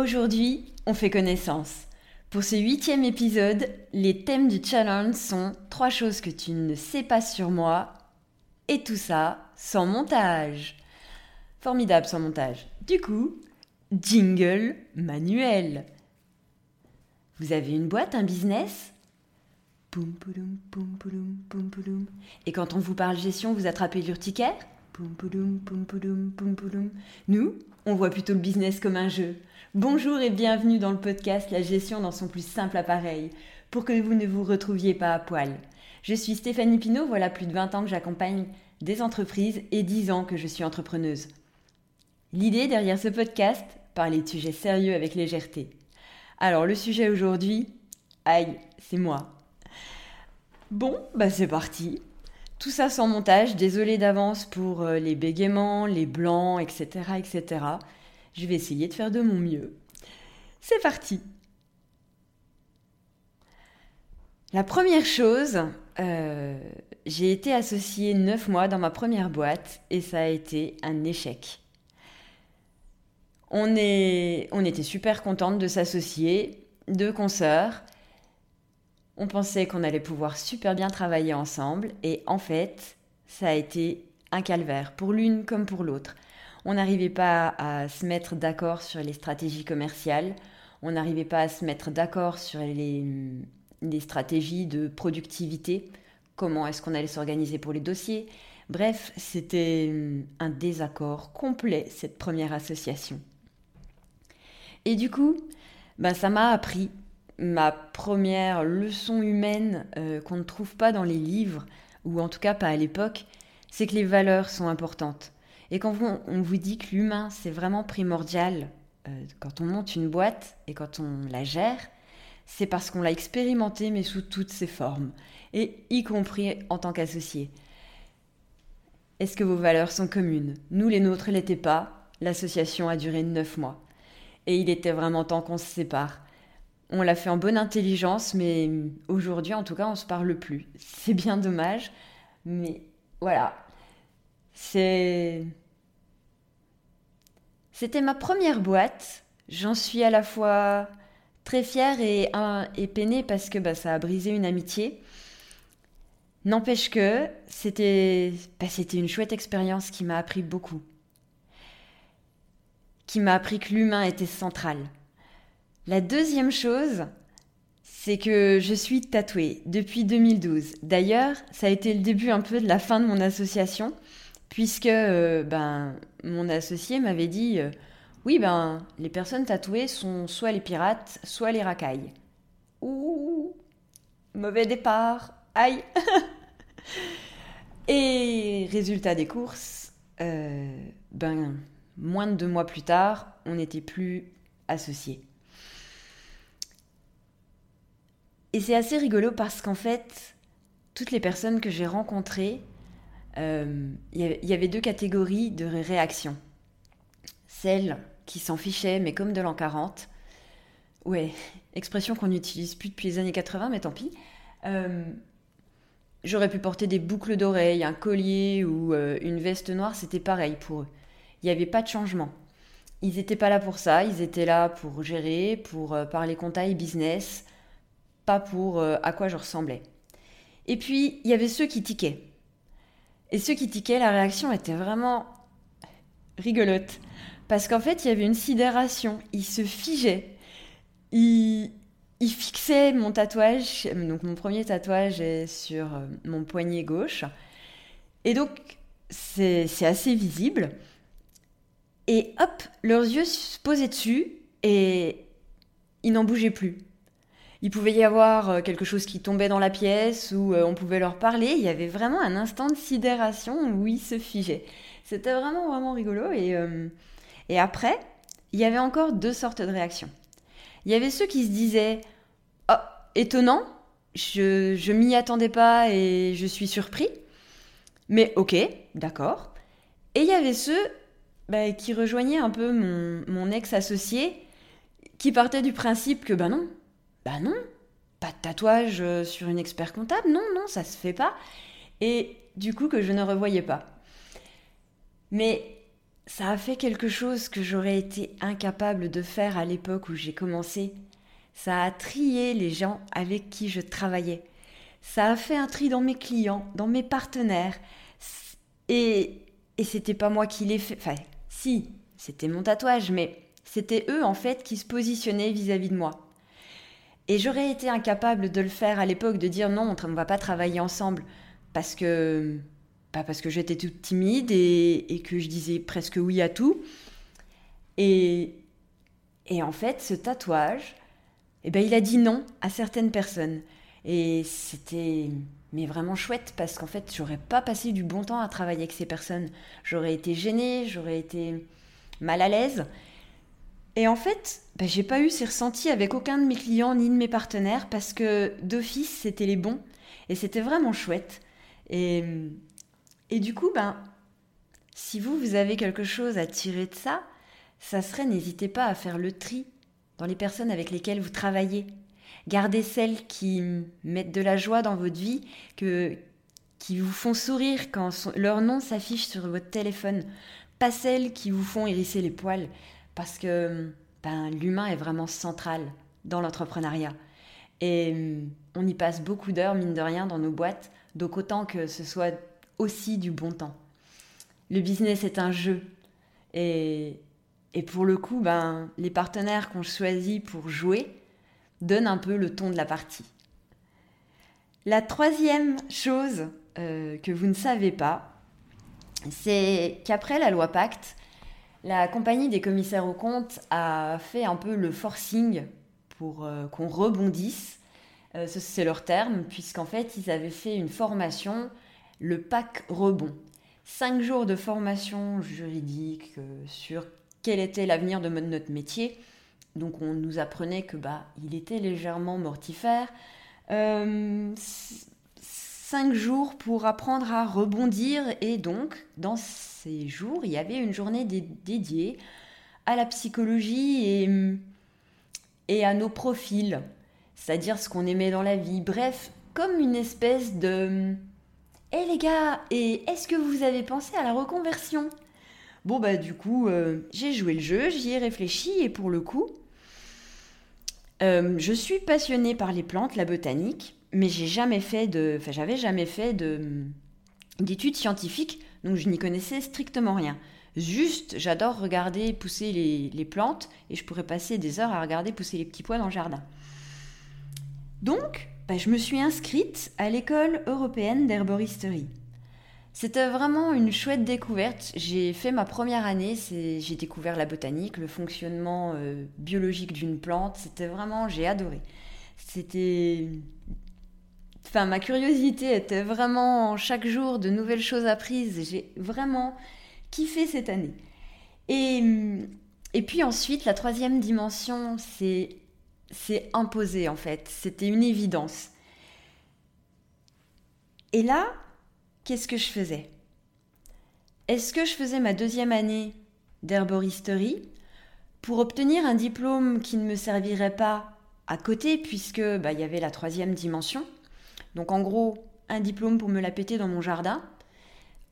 Aujourd'hui, on fait connaissance. Pour ce huitième épisode, les thèmes du challenge sont trois choses que tu ne sais pas sur moi et tout ça sans montage. Formidable sans montage. Du coup, jingle manuel. Vous avez une boîte, un business? Et quand on vous parle gestion, vous attrapez l'urticaire? Nous, on voit plutôt le business comme un jeu. Bonjour et bienvenue dans le podcast La gestion dans son plus simple appareil, pour que vous ne vous retrouviez pas à poil. Je suis Stéphanie Pinault, voilà plus de 20 ans que j'accompagne des entreprises et 10 ans que je suis entrepreneuse. L'idée derrière ce podcast, parler de sujets sérieux avec légèreté. Alors le sujet aujourd'hui, aïe, c'est moi. Bon, bah c'est parti. Tout ça sans montage, désolé d'avance pour euh, les bégaiements, les blancs, etc., etc. Je vais essayer de faire de mon mieux. C'est parti. La première chose, euh, j'ai été associée neuf mois dans ma première boîte et ça a été un échec. On, on était super contente de s'associer, deux consoeurs, on pensait qu'on allait pouvoir super bien travailler ensemble et en fait, ça a été un calvaire pour l'une comme pour l'autre. On n'arrivait pas à se mettre d'accord sur les stratégies commerciales, on n'arrivait pas à se mettre d'accord sur les, stratégies de productivité, comment est-ce qu'on allait s'organiser pour les dossiers? Bref, c'était un désaccord complet, cette première association. Et du coup, ben, ça m'a appris ma première leçon humaine euh, qu'on ne trouve pas dans les livres, ou en tout cas pas à l'époque, c'est que les valeurs sont importantes. Et quand on, vous dit que l'humain, c'est vraiment primordial, euh, quand on monte une boîte et quand on la gère, c'est parce qu'on l'a expérimenté, mais sous toutes ses formes, et y compris en tant qu'associé. Est-ce que vos valeurs sont communes? Nous, les nôtres, l'étaient pas. L'association a duré neuf mois. Et il était vraiment temps qu'on se sépare. On l'a fait en bonne intelligence, mais aujourd'hui, en tout cas, on se parle plus. C'est bien dommage, mais voilà. C'était ma première boîte. J'en suis à la fois très fière et, peinée parce que bah, ça a brisé une amitié. N'empêche que bah, c'était une chouette expérience qui m'a appris beaucoup. Qui m'a appris que l'humain était central. La deuxième chose, c'est que je suis tatouée depuis 2012. D'ailleurs, ça a été le début un peu de la fin de mon association, puisque euh, ben, mon associé m'avait dit euh, Oui, ben, les personnes tatouées sont soit les pirates, soit les racailles. Ouh, mauvais départ, aïe Et résultat des courses, euh, ben, moins de deux mois plus tard, on n'était plus associés. Et c'est assez rigolo parce qu'en fait, toutes les personnes que j'ai rencontrées, il euh, y avait deux catégories de réactions. Celles qui s'en fichaient, mais comme de l'an 40. Ouais, expression qu'on n'utilise plus depuis les années 80, mais tant pis. Euh, j'aurais pu porter des boucles d'oreilles, un collier ou euh, une veste noire, c'était pareil pour eux. Il n'y avait pas de changement. Ils n'étaient pas là pour ça, ils étaient là pour gérer, pour parler compta et business, pour euh, à quoi je ressemblais. Et puis, il y avait ceux qui tiquaient. Et ceux qui tiquaient, la réaction était vraiment rigolote. Parce qu'en fait, il y avait une sidération. Ils se figeaient. Ils, ils fixaient mon tatouage. Donc, mon premier tatouage est sur euh, mon poignet gauche. Et donc, c'est assez visible. Et hop, leurs yeux se posaient dessus et ils n'en bougeaient plus. Il pouvait y avoir euh, quelque chose qui tombait dans la pièce ou euh, on pouvait leur parler. Il y avait vraiment un instant de sidération où ils se figeaient. C'était vraiment, vraiment rigolo. Et, euh, et après, il y avait encore deux sortes de réactions. Il y avait ceux qui se disaient Oh, étonnant, je, je m'y attendais pas et je suis surpris. Mais ok, d'accord. Et il y avait ceux bah, qui rejoignaient un peu mon, mon ex-associé qui partait du principe que, ben non, bah non, pas de tatouage euh, sur une expert comptable, non, non, ça se fait pas. Et du coup que je ne revoyais pas. Mais ça a fait quelque chose que j'aurais été incapable de faire à l'époque où j'ai commencé. Ça a trié les gens avec qui je travaillais. Ça a fait un tri dans mes clients, dans mes partenaires. Et, et c'était pas moi qui l'ai fait. Enfin, si, c'était mon tatouage, mais c'était eux en fait qui se positionnaient vis-à-vis de moi. Et j'aurais été incapable de le faire à l'époque, de dire non, on ne va pas travailler ensemble, parce que, pas parce que j'étais toute timide et, que je disais presque oui à tout. Et, et en fait, ce tatouage, eh ben, il a dit non à certaines personnes. Et c'était mais vraiment chouette parce qu'en fait, j'aurais pas passé du bon temps à travailler avec ces personnes. J'aurais été gênée, j'aurais été mal à l'aise. Et en fait, bah, j'ai pas eu ces ressentis avec aucun de mes clients ni de mes partenaires parce que d'office, c'était les bons et c'était vraiment chouette. Et, et du coup, ben, si vous, vous avez quelque chose à tirer de ça, ça serait n'hésitez pas à faire le tri dans les personnes avec lesquelles vous travaillez. Gardez celles qui mettent de la joie dans votre vie, qui vous font sourire quand leur nom s'affiche sur votre téléphone, pas celles qui vous font hérisser les poils, parce que ben, l'humain est vraiment central dans l'entrepreneuriat. Et on y passe beaucoup d'heures, mine de rien, dans nos boîtes, donc autant que ce soit aussi du bon temps. Le business est un jeu. Et, et pour le coup, ben, les partenaires qu'on choisit pour jouer donnent un peu le ton de la partie. La troisième chose euh, que vous ne savez pas, c'est qu'après la loi Pacte, la compagnie des commissaires aux comptes a fait un peu le forcing pour euh, qu'on rebondisse. Euh, c'est leur terme, puisqu'en fait, ils avaient fait une formation, le PAC rebond. Cinq jours de formation juridique sur quel était l'avenir de notre métier. Donc on nous apprenait que bah il était légèrement mortifère. Euh, cinq jours pour apprendre à rebondir. Et donc dans ces jours il y avait une journée dédiée à la psychologie et, à nos profils, c'est-à-dire ce qu'on aimait dans la vie. Bref, comme une espèce de Eh les gars, et est-ce que vous avez pensé à la reconversion? Bon bah du coup, euh, j'ai joué le jeu, j'y ai réfléchi et pour le coup, euh, je suis passionnée par les plantes, la botanique, mais j'ai jamais fait de, enfin j'avais jamais fait de d'études scientifiques, donc je n'y connaissais strictement rien. Juste, j'adore regarder pousser les, plantes et je pourrais passer des heures à regarder pousser les petits pois dans le jardin. Donc, bah, je me suis inscrite à l'école européenne d'herboristerie. C'était vraiment une chouette découverte. J'ai fait ma première année, j'ai découvert la botanique, le fonctionnement euh, biologique d'une plante. C'était vraiment, j'ai adoré. C'était, enfin, ma curiosité était vraiment chaque jour de nouvelles choses apprises. J'ai vraiment kiffé cette année. Et, et puis ensuite, la troisième dimension, c'est, c'est imposé en fait. C'était une évidence. Et là, qu'est-ce que je faisais? Est-ce que je faisais ma deuxième année d'herboristerie pour obtenir un diplôme qui ne me servirait pas à côté puisque bah, il y avait la troisième dimension? Donc en gros, un diplôme pour me la péter dans mon jardin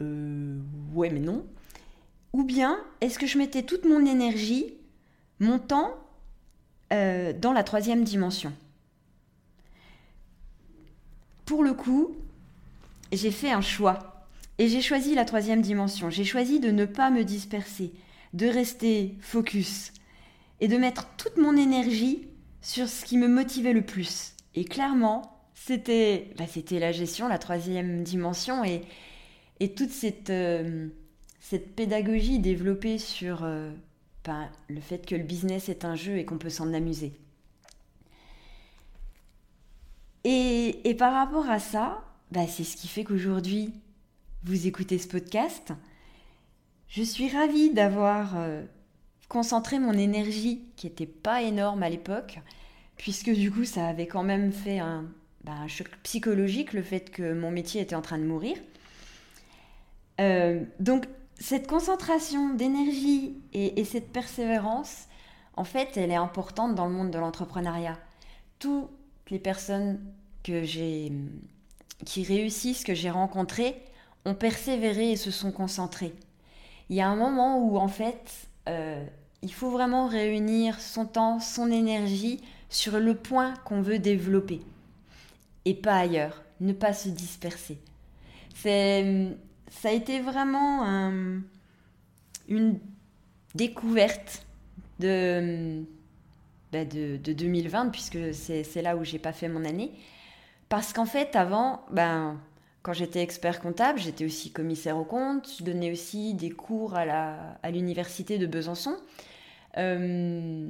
euh, Ouais, mais non. Ou bien est-ce que je mettais toute mon énergie, mon temps euh, dans la troisième dimension? Pour le coup, j'ai fait un choix. Et j'ai choisi la troisième dimension. J'ai choisi de ne pas me disperser, de rester focus et de mettre toute mon énergie sur ce qui me motivait le plus. Et clairement, c'était bah, c'était la gestion, la troisième dimension et, toute cette, euh, cette pédagogie développée sur euh, bah, le fait que le business est un jeu et qu'on peut s'en amuser. Et, par rapport à ça, bah, c'est ce qui fait qu'aujourd'hui, vous écoutez ce podcast. Je suis ravie d'avoir euh, concentré mon énergie, qui n'était pas énorme à l'époque, puisque du coup, ça avait quand même fait bah, choc psychologique, le fait que mon métier était en train de mourir. Euh, donc, cette concentration d'énergie et, et cette persévérance, en fait, elle est importante dans le monde de l'entrepreneuriat. Toutes les personnes que qui réussissent, que j'ai rencontrés, ont persévéré et se sont concentrés. il y a un moment où en fait, euh, il faut vraiment réunir son temps, son énergie sur le point qu'on veut développer et pas ailleurs, ne pas se disperser. C'est, ça a été vraiment une découverte de, bah, de, 2020 puisque c'est, là où j'ai pas fait mon année. Parce qu'en fait, avant, ben, quand j'étais expert comptable, j'étais aussi commissaire au compte, je donnais aussi des cours à, la, à l'université de Besançon. Euh,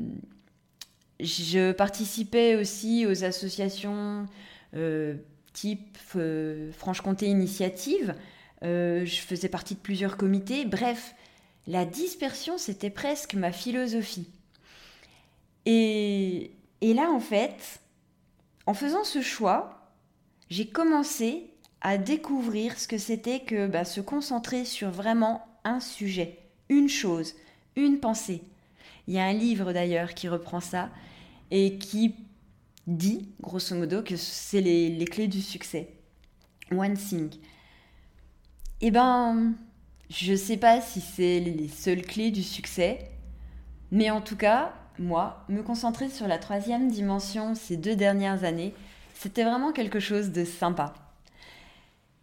je participais aussi aux associations type euh, Franche-Comté Initiative. je faisais partie de plusieurs comités. Bref, la dispersion, c'était presque ma philosophie. Et, et là, en fait, en faisant ce choix, j'ai commencé à découvrir ce que c'était que bah, se concentrer sur vraiment un sujet, une chose, une pensée. Il y a un livre d'ailleurs qui reprend ça et qui dit, grosso modo, que c'est les, clés du succès. One thing. Eh ben, je sais pas si c'est les seules clés du succès, mais en tout cas, moi, me concentrer sur la troisième dimension ces deux dernières années, c'était vraiment quelque chose de sympa.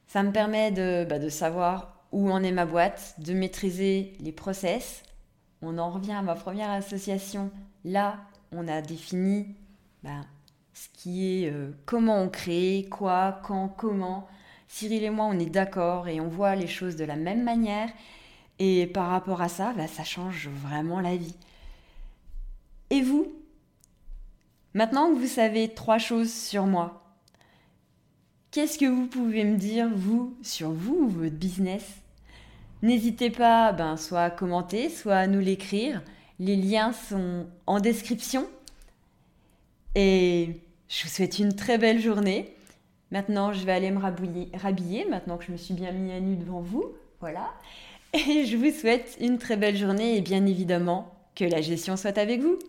Ça me permet de, bah, de savoir où en est ma boîte, de maîtriser les process. On en revient à ma première association. Là, on a défini bah, ce qui est euh, comment on crée, quoi, quand, comment. Cyril et moi, on est d'accord et on voit les choses de la même manière. Et par rapport à ça, bah, ça change vraiment la vie. Et vous? Maintenant que vous savez trois choses sur moi, qu'est-ce que vous pouvez me dire, vous, sur vous, votre business? N'hésitez pas, ben, soit à commenter, soit à nous l'écrire. Les liens sont en description. Et je vous souhaite une très belle journée. Maintenant, je vais aller me rhabiller, maintenant que je me suis bien mis à nu devant vous. Voilà. Et je vous souhaite une très belle journée et bien évidemment que la gestion soit avec vous.